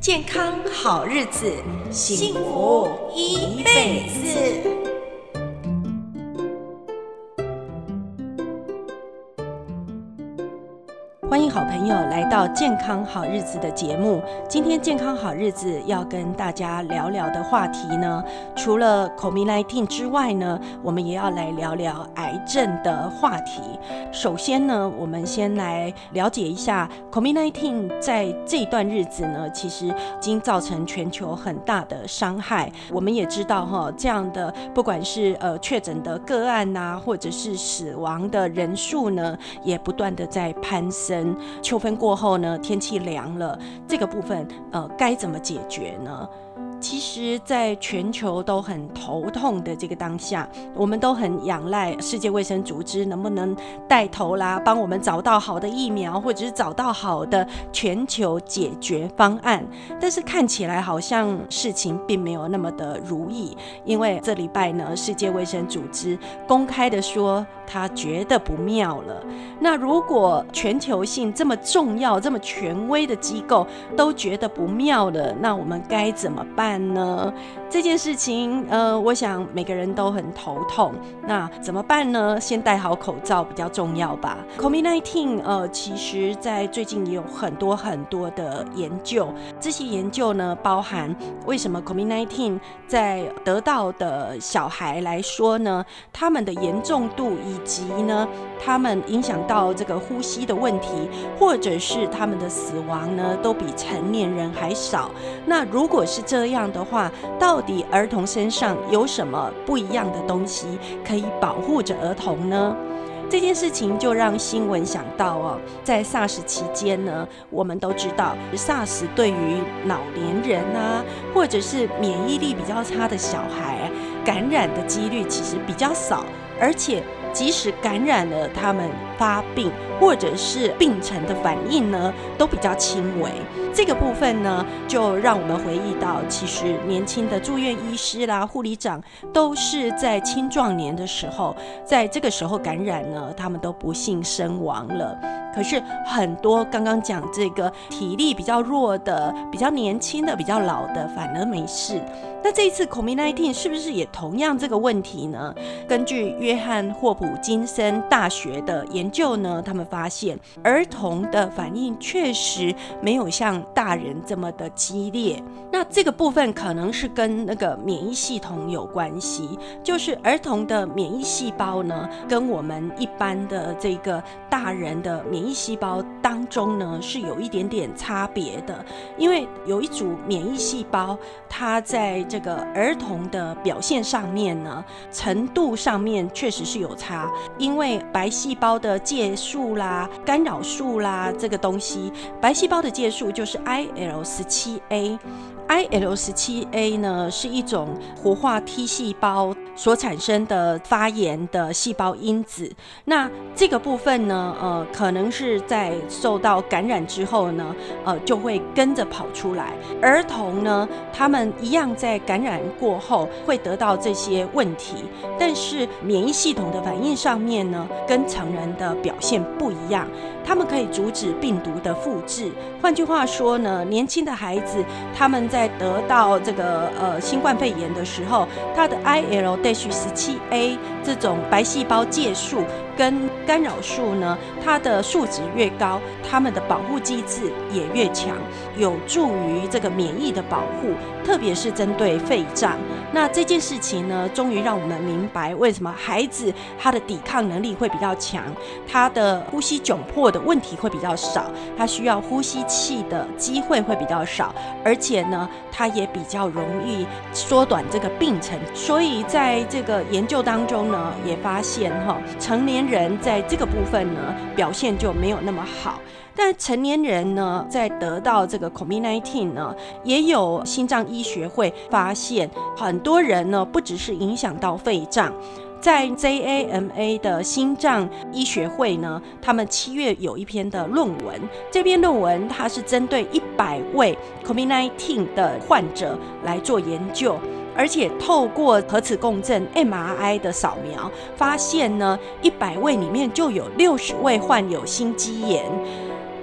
健康好日子，幸福一辈子。欢迎好朋友来到《健康好日子》的节目。今天《健康好日子》要跟大家聊聊的话题呢，除了 COVID-19 之外呢，我们也要来聊聊癌症的话题。首先呢，我们先来了解一下 COVID-19 在这段日子呢，其实已经造成全球很大的伤害。我们也知道哈，这样的不管是呃确诊的个案呐，或者是死亡的人数呢，也不断的在攀升。秋分过后呢，天气凉了，这个部分呃该怎么解决呢？其实，在全球都很头痛的这个当下，我们都很仰赖世界卫生组织能不能带头啦，帮我们找到好的疫苗，或者是找到好的全球解决方案。但是看起来好像事情并没有那么的如意，因为这礼拜呢，世界卫生组织公开的说，他觉得不妙了。那如果全球性这么重要、这么权威的机构都觉得不妙了，那我们该怎么办呢？这件事情，呃，我想每个人都很头痛。那怎么办呢？先戴好口罩比较重要吧。COVID-19，呃，其实在最近也有很多很多的研究。这些研究呢，包含为什么 COVID-19 在得到的小孩来说呢，他们的严重度以及呢，他们影响到这个呼吸的问题，或者是他们的死亡呢，都比成年人还少。那如果是这样，的话，到到底儿童身上有什么不一样的东西可以保护着儿童呢？这件事情就让新闻想到哦，在 SARS 期间呢，我们都知道 SARS 对于老年人啊，或者是免疫力比较差的小孩，感染的几率其实比较少，而且即使感染了，他们发病或者是病程的反应呢，都比较轻微。这个部分呢，就让我们回忆到，其实年轻的住院医师啦、护理长，都是在青壮年的时候，在这个时候感染呢，他们都不幸身亡了。可是很多刚刚讲这个体力比较弱的、比较年轻的、比较老的，反而没事。那这一次 COVID-19 是不是也同样这个问题呢？根据约翰霍普金森大学的研究呢，他们发现儿童的反应确实没有像大人这么的激烈。那这个部分可能是跟那个免疫系统有关系，就是儿童的免疫细胞呢，跟我们一般的这个大人的免免疫细胞当中呢，是有一点点差别的。因为有一组免疫细胞，它在这个儿童的表现上面呢，程度上面确实是有差，因为白细胞的介素啦、干扰素啦这个东西，白细胞的介素就是 IL 十七 A I L 十七 A 呢是一种活化 T 细胞所产生的发炎的细胞因子，那这个部分呢，呃，可能是在受到感染之后呢，呃，就会跟着跑出来。儿童呢，他们一样在感染过后会得到这些问题，但是免疫系统的反应上面呢，跟成人的表现不一样。他们可以阻止病毒的复制。换句话说呢，年轻的孩子他们在在得到这个呃新冠肺炎的时候，它的 IL-17A 这种白细胞介素跟干扰素呢，它的数值越高，他们的保护机制也越强，有助于这个免疫的保护，特别是针对肺脏。那这件事情呢，终于让我们明白为什么孩子他的抵抗能力会比较强，他的呼吸窘迫的问题会比较少，他需要呼吸器的机会会比较少，而且呢，他也比较容易缩短这个病程。所以在这个研究当中呢，也发现哈，成年人在这个部分呢，表现就没有那么好。但成年人呢，在得到这个 COVID-19 呢，也有心脏医学会发现，很多人呢，不只是影响到肺脏，在 JAMA 的心脏医学会呢，他们七月有一篇的论文，这篇论文它是针对一百位 COVID-19 的患者来做研究，而且透过核磁共振 MRI 的扫描，发现呢，一百位里面就有六十位患有心肌炎。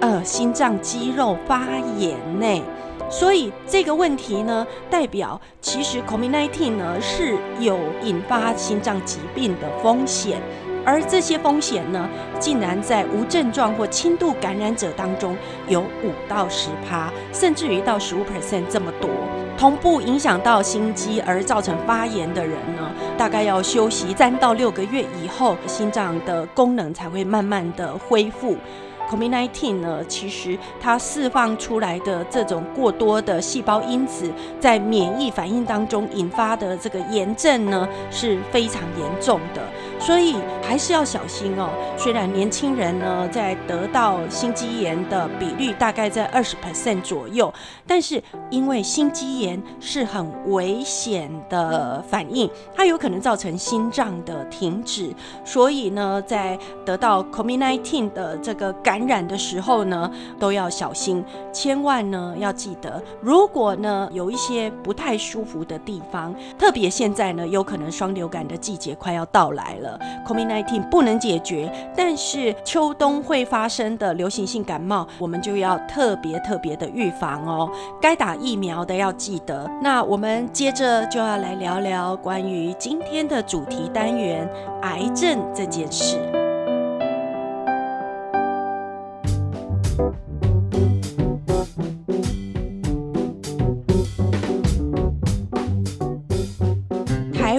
呃，心脏肌肉发炎呢，所以这个问题呢，代表其实 COVID-19 呢是有引发心脏疾病的风险。而这些风险呢，竟然在无症状或轻度感染者当中有五到十趴，甚至于到十五 percent 这么多。同步影响到心肌而造成发炎的人呢，大概要休息三到六个月以后，心脏的功能才会慢慢的恢复。COVID-19 呢，其实它释放出来的这种过多的细胞因子，在免疫反应当中引发的这个炎症呢，是非常严重的，所以还是要小心哦。虽然年轻人呢，在得到心肌炎的比率大概在二十 percent 左右，但是因为心肌炎是很危险的反应，它有可能造成心脏的停止，所以呢，在得到 COVID-19 的这个感感染的时候呢，都要小心，千万呢要记得，如果呢有一些不太舒服的地方，特别现在呢有可能双流感的季节快要到来了，COVID-19 不能解决，但是秋冬会发生的流行性感冒，我们就要特别特别的预防哦。该打疫苗的要记得。那我们接着就要来聊聊关于今天的主题单元——癌症这件事。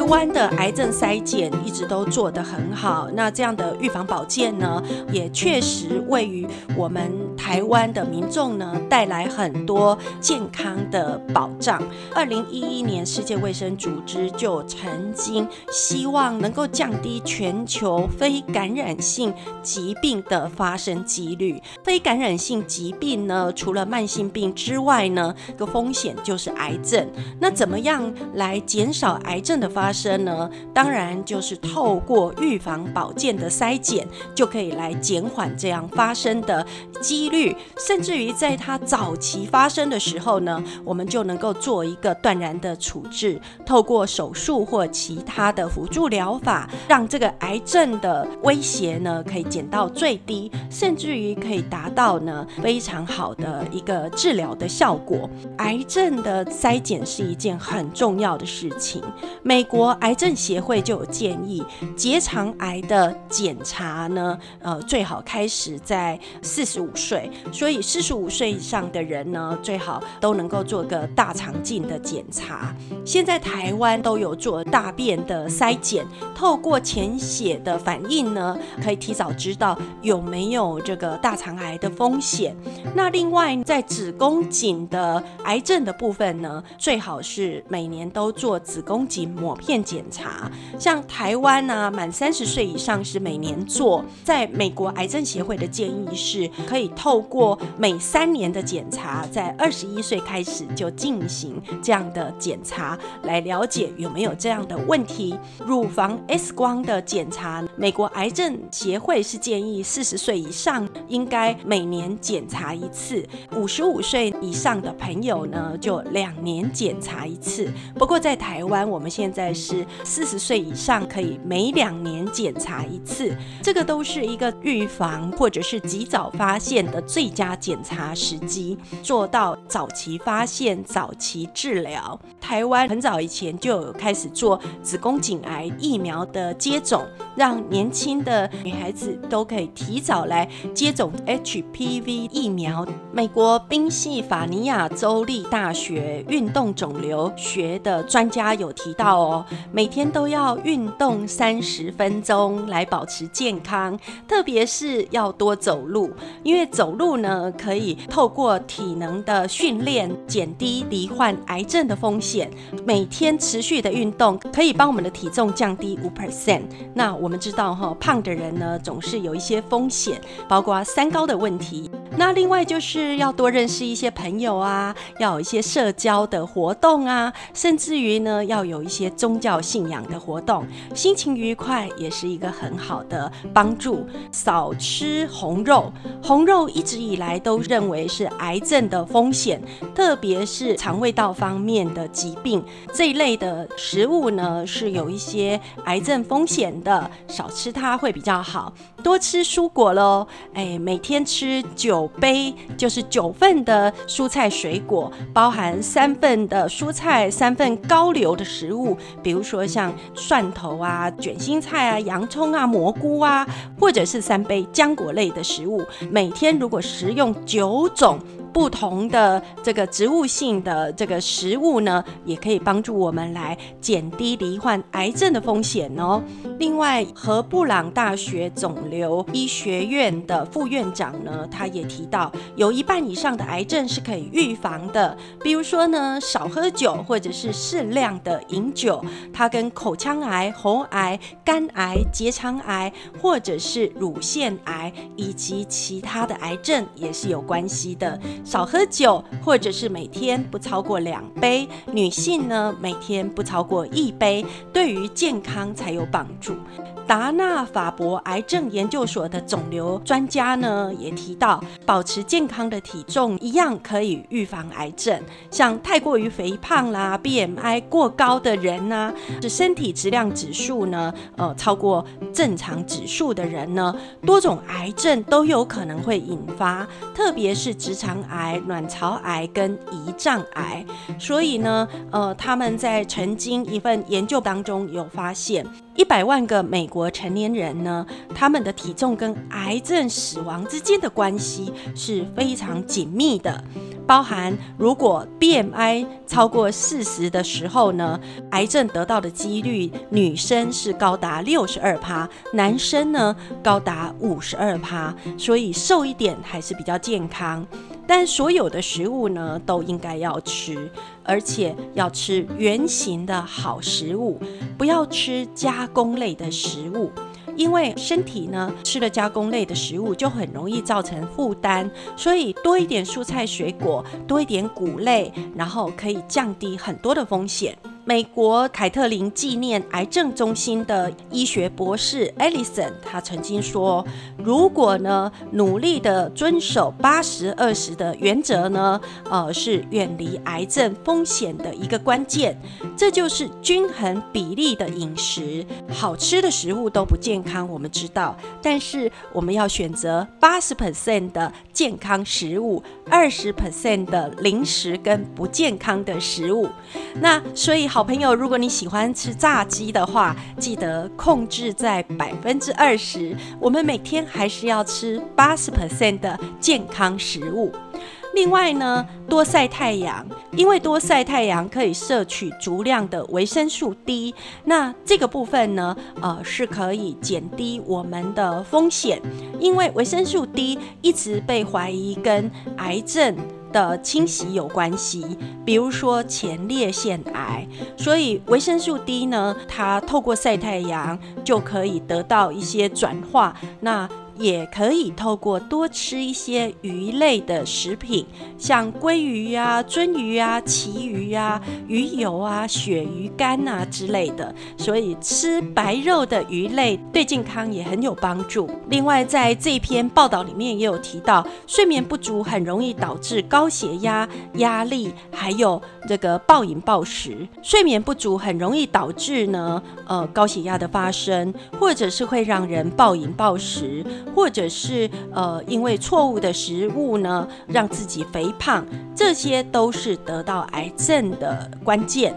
湾的癌症筛检一直都做得很好，那这样的预防保健呢，也确实位于我们台湾的民众呢带来很多健康的保障。二零一一年，世界卫生组织就曾经希望能够降低全球非感染性疾病的发生几率。非感染性疾病呢，除了慢性病之外呢，个风险就是癌症。那怎么样来减少癌症的发生？呢，当然就是透过预防保健的筛检，就可以来减缓这样发生的几率，甚至于在它早期发生的时候呢，我们就能够做一个断然的处置，透过手术或其他的辅助疗法，让这个癌症的威胁呢可以减到最低，甚至于可以达到呢非常好的一个治疗的效果。癌症的筛检是一件很重要的事情，美国。癌症协会就有建议，结肠癌的检查呢，呃，最好开始在四十五岁，所以四十五岁以上的人呢，最好都能够做个大肠镜的检查。现在台湾都有做大便的筛检，透过潜血的反应呢，可以提早知道有没有这个大肠癌的风险。那另外在子宫颈的癌症的部分呢，最好是每年都做子宫颈抹片。检查，像台湾呢、啊，满三十岁以上是每年做。在美国癌症协会的建议是，可以透过每三年的检查，在二十一岁开始就进行这样的检查，来了解有没有这样的问题。乳房 X 光的检查，美国癌症协会是建议四十岁以上应该每年检查一次，五十五岁以上的朋友呢，就两年检查一次。不过在台湾，我们现在是。四十岁以上可以每两年检查一次，这个都是一个预防或者是及早发现的最佳检查时机，做到早期发现、早期治疗。台湾很早以前就有开始做子宫颈癌疫苗的接种，让年轻的女孩子都可以提早来接种 HPV 疫苗。美国宾夕法尼亚州立大学运动肿瘤学的专家有提到哦。每天都要运动三十分钟来保持健康，特别是要多走路，因为走走路呢可以透过体能的训练减低罹患癌症的风险。每天持续的运动可以帮我们的体重降低五 percent。那我们知道哈，胖的人呢总是有一些风险，包括三高的问题。那另外就是要多认识一些朋友啊，要有一些社交的活动啊，甚至于呢要有一些宗教信仰的活动，心情愉快也是一个很好的帮助。少吃红肉，红肉一直以来都认为是癌症的风险，特别是肠胃道方面的疾病这一类的食物呢，是有一些癌症风险的，少吃它会比较好。多吃蔬果喽，哎，每天吃九。杯，就是九份的蔬菜水果，包含三份的蔬菜，三份高硫的食物，比如说像蒜头啊、卷心菜啊、洋葱啊、蘑菇啊，或者是三杯浆果类的食物。每天如果食用九种。不同的这个植物性的这个食物呢，也可以帮助我们来减低罹患癌症的风险哦。另外，和布朗大学肿瘤医学院的副院长呢，他也提到，有一半以上的癌症是可以预防的。比如说呢，少喝酒或者是适量的饮酒，它跟口腔癌、喉癌、肝癌、结肠癌，或者是乳腺癌以及其他的癌症也是有关系的。少喝酒，或者是每天不超过两杯。女性呢，每天不超过一杯，对于健康才有帮助。达纳法伯癌症研究所的肿瘤专家呢，也提到，保持健康的体重一样可以预防癌症。像太过于肥胖啦、BMI 过高的人呐、啊，是身体质量指数呢，呃，超过正常指数的人呢，多种癌症都有可能会引发，特别是直肠癌、卵巢癌跟胰脏癌。所以呢，呃，他们在曾经一份研究当中有发现。一百万个美国成年人呢，他们的体重跟癌症死亡之间的关系是非常紧密的。包含如果 BMI 超过四十的时候呢，癌症得到的几率，女生是高达六十二趴，男生呢高达五十二趴。所以瘦一点还是比较健康。但所有的食物呢，都应该要吃，而且要吃原形的好食物，不要吃加工类的食物，因为身体呢吃了加工类的食物就很容易造成负担，所以多一点蔬菜水果，多一点谷类，然后可以降低很多的风险。美国凯特琳纪念癌症中心的医学博士 Allison，他曾经说：“如果呢努力的遵守八十二十的原则呢，呃，是远离癌症风险的一个关键。这就是均衡比例的饮食。好吃的食物都不健康，我们知道，但是我们要选择八十 percent 的健康食物，二十 percent 的零食跟不健康的食物。那所以好。”好朋友，如果你喜欢吃炸鸡的话，记得控制在百分之二十。我们每天还是要吃八十 percent 的健康食物。另外呢，多晒太阳，因为多晒太阳可以摄取足量的维生素 D。那这个部分呢，呃，是可以减低我们的风险，因为维生素 D 一直被怀疑跟癌症。的侵袭有关系，比如说前列腺癌，所以维生素 D 呢，它透过晒太阳就可以得到一些转化。那也可以透过多吃一些鱼类的食品，像鲑鱼呀、鳟鱼啊、旗鱼啊、鱼油啊、鳕鱼干啊之类的。所以吃白肉的鱼类对健康也很有帮助。另外，在这篇报道里面也有提到，睡眠不足很容易导致高血压、压力，还有这个暴饮暴食。睡眠不足很容易导致呢，呃，高血压的发生，或者是会让人暴饮暴食。或者是呃，因为错误的食物呢，让自己肥胖，这些都是得到癌症的关键。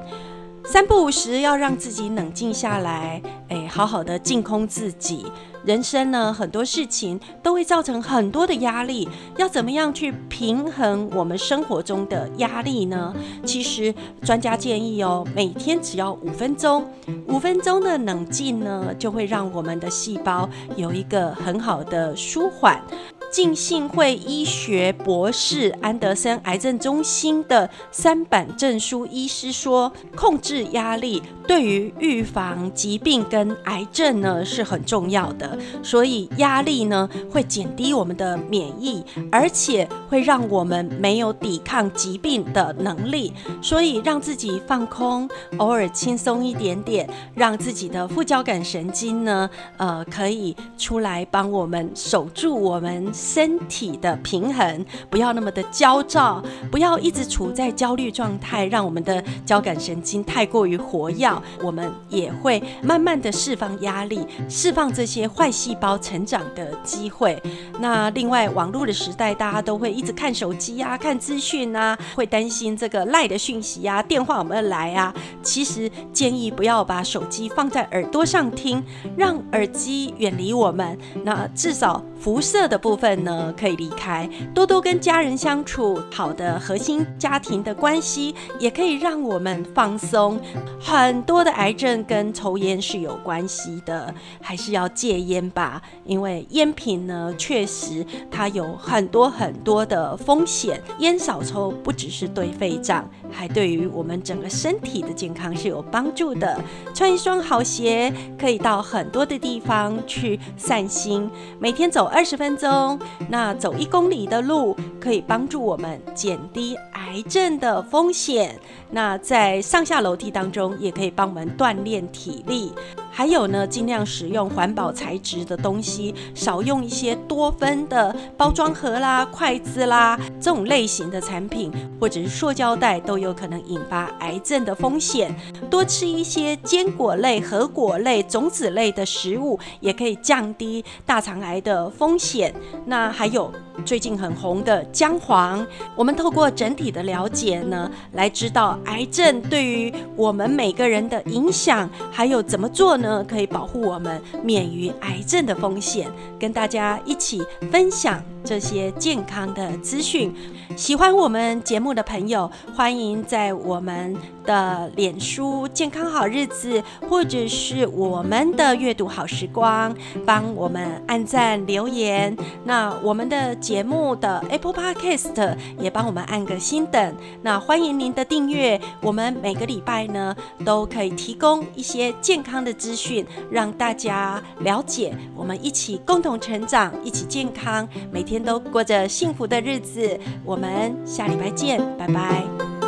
三不五时要让自己冷静下来，哎，好好的净空自己。人生呢，很多事情都会造成很多的压力，要怎么样去平衡我们生活中的压力呢？其实专家建议哦，每天只要五分钟，五分钟的冷静呢，就会让我们的细胞有一个很好的舒缓。浸信会医学博士安德森癌症中心的三板证书医师说，控制压力对于预防疾病跟癌症呢是很重要的。所以压力呢会减低我们的免疫，而且会让我们没有抵抗疾病的能力。所以让自己放空，偶尔轻松一点点，让自己的副交感神经呢，呃，可以出来帮我们守住我们。身体的平衡，不要那么的焦躁，不要一直处在焦虑状态，让我们的交感神经太过于活跃，我们也会慢慢的释放压力，释放这些坏细胞成长的机会。那另外，网络的时代，大家都会一直看手机啊，看资讯啊，会担心这个赖的讯息啊，电话有没有来啊？其实建议不要把手机放在耳朵上听，让耳机远离我们。那至少辐射的部分呢，可以离开，多多跟家人相处，好的核心家庭的关系，也可以让我们放松。很多的癌症跟抽烟是有关系的，还是要戒烟吧，因为烟品呢，确实它有很多很多的风险。烟少抽不只是对肺脏，还对于我们整个身体的健康是有帮助的。穿一双好鞋，可以到很多的地方去散心。每天走二十分钟，那走一公里的路，可以帮助我们减低癌症的风险。那在上下楼梯当中，也可以帮我们锻炼体力。还有呢，尽量使用环保材质的东西，少用一些多酚的包装盒啦、筷子啦这种类型的产品，或者是塑胶袋，都有可能引发癌症的风险。多吃一些坚果类、核果类、种子类的食物，也可以降低大肠癌的风险。那还有最近很红的 姜黄，我们透过整体的了解呢，来知道癌症对于我们每个人的影响，还有怎么做呢？可以保护我们免于癌症的风险，跟大家一起分享这些健康的资讯。喜欢我们节目的朋友，欢迎在我们的脸书“健康好日子”或者是我们的阅读好时光，帮我们按赞留言。那我们的节目的 Apple Podcast 也帮我们按个心等。那欢迎您的订阅，我们每个礼拜呢都可以提供一些健康的资讯，让大家了解，我们一起共同成长，一起健康，每天天都过着幸福的日子。我们下礼拜见，拜拜。